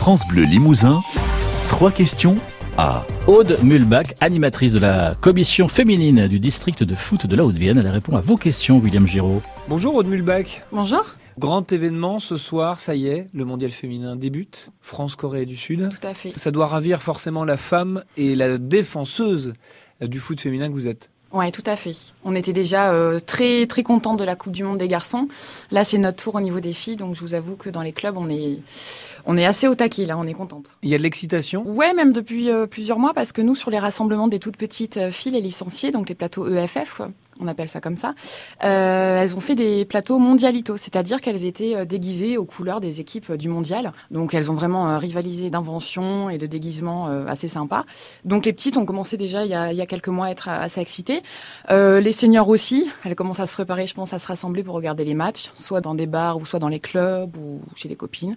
France Bleu Limousin, trois questions à Aude Mulbach, animatrice de la commission féminine du district de foot de la Haute-Vienne. Elle répond à vos questions, William Giraud. Bonjour Aude Mulbach. Bonjour. Grand événement ce soir, ça y est, le mondial féminin débute. France-Corée du Sud. Tout à fait. Ça doit ravir forcément la femme et la défenseuse du foot féminin que vous êtes. Ouais, tout à fait. On était déjà euh, très très contents de la Coupe du Monde des garçons. Là, c'est notre tour au niveau des filles, donc je vous avoue que dans les clubs, on est on est assez au taquet là, on est contente. Il y a de l'excitation? Ouais, même depuis euh, plusieurs mois, parce que nous, sur les rassemblements des toutes petites euh, filles, les licenciées, donc les plateaux EFF, quoi, on appelle ça comme ça, euh, elles ont fait des plateaux mondialitos, c'est-à-dire qu'elles étaient déguisées aux couleurs des équipes du mondial. Donc elles ont vraiment rivalisé d'inventions et de déguisements assez sympas. Donc les petites ont commencé déjà il y a, il y a quelques mois à être assez excitées. les seniors aussi, elles commencent à se préparer, je pense, à se rassembler pour regarder les matchs, soit dans des bars ou soit dans les clubs ou chez les copines.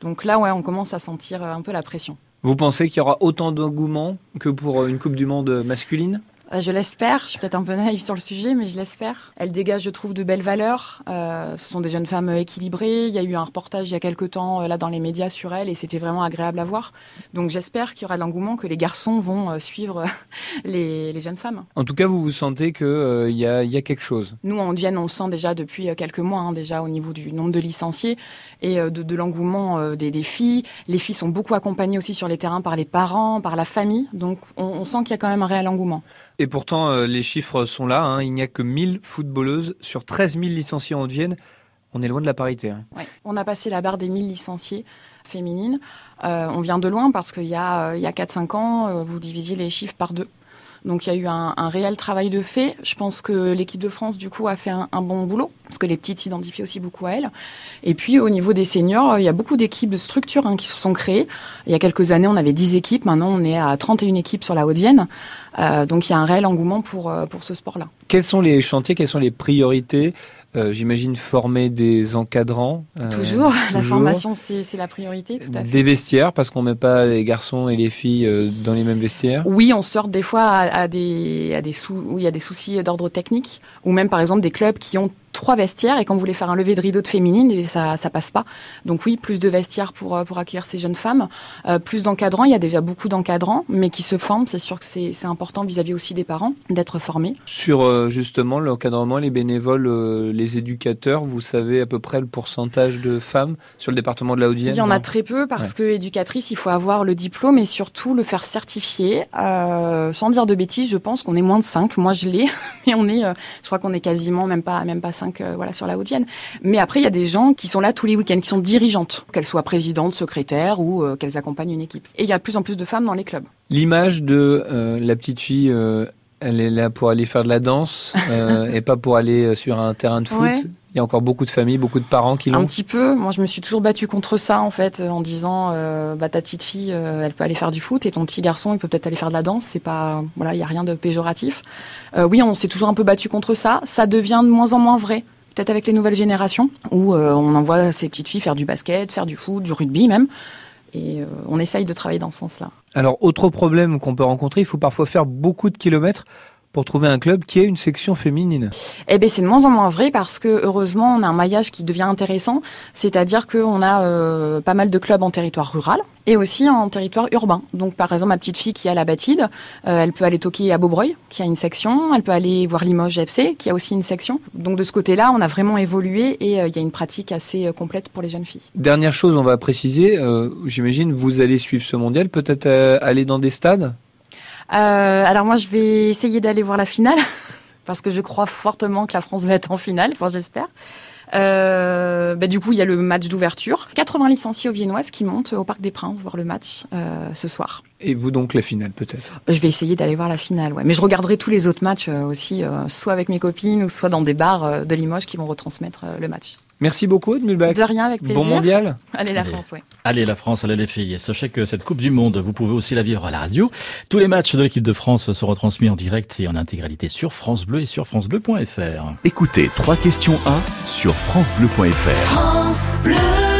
Donc là, ouais, on commence à sentir un peu la pression. Vous pensez qu'il y aura autant d'engouement que pour une Coupe du Monde masculine? euh, je l'espère. Je suis peut-être un peu naïve sur le sujet, mais je l'espère. Elle dégage, je trouve, de belles valeurs. Euh, ce sont des jeunes femmes équilibrées. Il y a eu un reportage il y a quelques temps euh, là dans les médias sur elle et c'était vraiment agréable à voir. Donc j'espère qu'il y aura de l'engouement, que les garçons vont euh, suivre les, les, jeunes femmes. En tout cas, vous vous sentez qu'il euh, y, a, y a quelque chose. Nous, en Vienne, on sent déjà depuis quelques mois, hein, déjà au niveau du nombre de licenciés et de, de l'engouement des, des, filles. Les filles sont beaucoup accompagnées aussi sur les terrains par les parents, par la famille. Donc on, on sent qu'il y a quand même un réel engouement. Et pourtant, euh, les chiffres sont là. Hein. Il n'y a que 1000 footballeuses sur 13 000 licenciés en Vienne. On est loin de la parité. Hein. On a passé la barre des 1000 licenciés féminines. Euh, on vient de loin parce qu'il y a, euh, y a 4-5 ans, vous divisiez les chiffres par deux. Donc il y a eu un, réel travail de fait. Je pense que l'équipe de France, du coup, a fait un, bon boulot, parce que les petites s'identifient aussi beaucoup à elles. Et puis au niveau des seniors, il y a beaucoup d'équipes de structures hein, qui se sont créées. Il y a quelques années, on avait 10 équipes, maintenant on est à 31 équipes sur la Haute-Vienne. Euh, donc il y a un réel engouement pour, pour ce sport-là. Quels sont les chantiers, quelles sont les priorités? Euh, J'imagine former des encadrants. Euh, toujours. la formation, c'est la priorité, tout à fait. Des vestiaires, parce qu'on met pas les garçons et les filles euh, dans les mêmes vestiaires? Oui, on sort des fois à, à des, à des sous, où il y a des soucis d'ordre technique, ou même par exemple des clubs qui ont trois vestiaires et quand vous voulez faire un lever de rideau de féminine, eh ça ça passe pas. Donc oui, plus de vestiaires pour pour accueillir ces jeunes femmes, euh, plus d'encadrants. Il y a déjà beaucoup d'encadrants, mais qui se forment. C'est sûr que c'est c'est important vis-à-vis -vis aussi des parents d'être formés. Sur euh, justement l'encadrement, les bénévoles, euh, les éducateurs, vous savez à peu près le pourcentage de femmes sur le département de la Haute-Vienne Il y en a très peu parce ouais. que éducatrice, il faut avoir le diplôme et surtout le faire certifier. Euh, sans dire de bêtises, je pense qu'on est moins de 5. Moi, je l'ai, mais on est, je crois qu'on est quasiment même pas même pas 5 euh, voilà sur la Haute-Vienne. Mais après, il y a des gens qui sont là tous les week-ends, qui sont dirigeantes, qu'elles soient présidentes, secrétaires ou euh, qu'elles accompagnent une équipe. Et il y a de plus en plus de femmes dans les clubs. L'image de euh, la petite fille, elle est là pour aller faire de la danse et pas pour aller sur un terrain de foot. Ouais. Il y a encore beaucoup de familles, beaucoup de parents qui l'ont. Un petit peu. Moi, je me suis toujours battue contre ça, en fait, en disant, euh, bah, ta petite fille, euh, elle peut aller faire du foot et ton petit garçon, il peut peut-être aller faire de la danse. C'est pas, voilà, il y a rien de péjoratif. Euh, oui, on s'est toujours un peu battu contre ça. Ça devient de moins en moins vrai. Peut-être avec les nouvelles générations, où euh, on envoie ces petites filles faire du basket, faire du foot, du rugby même. Et euh, on essaye de travailler dans ce sens-là. Alors, autre problème qu'on peut rencontrer, il faut parfois faire beaucoup de kilomètres pour trouver un club qui ait une section féminine Eh ben c'est de moins en moins vrai parce que heureusement on a un maillage qui devient intéressant, c'est-à-dire qu'on a euh, pas mal de clubs en territoire rural et aussi en territoire urbain. Donc par exemple ma petite fille qui a la Batide, euh, elle peut aller toquer à Beaubreuil qui a une section, elle peut aller voir Limoges FC qui a aussi une section. Donc de ce côté-là on a vraiment évolué et euh, il y a une pratique assez euh, complète pour les jeunes filles. Dernière chose on va préciser, euh, j'imagine vous allez suivre ce mondial, peut-être aller dans des stades? Euh, alors moi, je vais essayer d'aller voir la finale parce que je crois fortement que la France va être en finale. Enfin, j'espère. Euh, bah, du coup, il y a le match d'ouverture. 80 licenciés aux Viennoises qui montent au Parc des Princes voir le match euh, ce soir. Et vous donc la finale peut-être? Je vais essayer d'aller voir la finale, ouais. Mais je regarderai tous les autres matchs euh, aussi, euh, soit avec mes copines ou soit dans des bars euh, de Limoges qui vont retransmettre le match. Merci beaucoup, Edmulbach. De rien, avec plaisir. Bon mondial. Allez, la France, oui. Allez, la France, allez les filles. Sachez que cette Coupe du Monde, vous pouvez aussi la vivre à la radio. Tous les matchs de l'équipe de France seront retransmis en direct et en intégralité sur France Bleu et sur FranceBleu.fr. Écoutez, trois questions 1 sur FranceBleu.fr. France Bleu.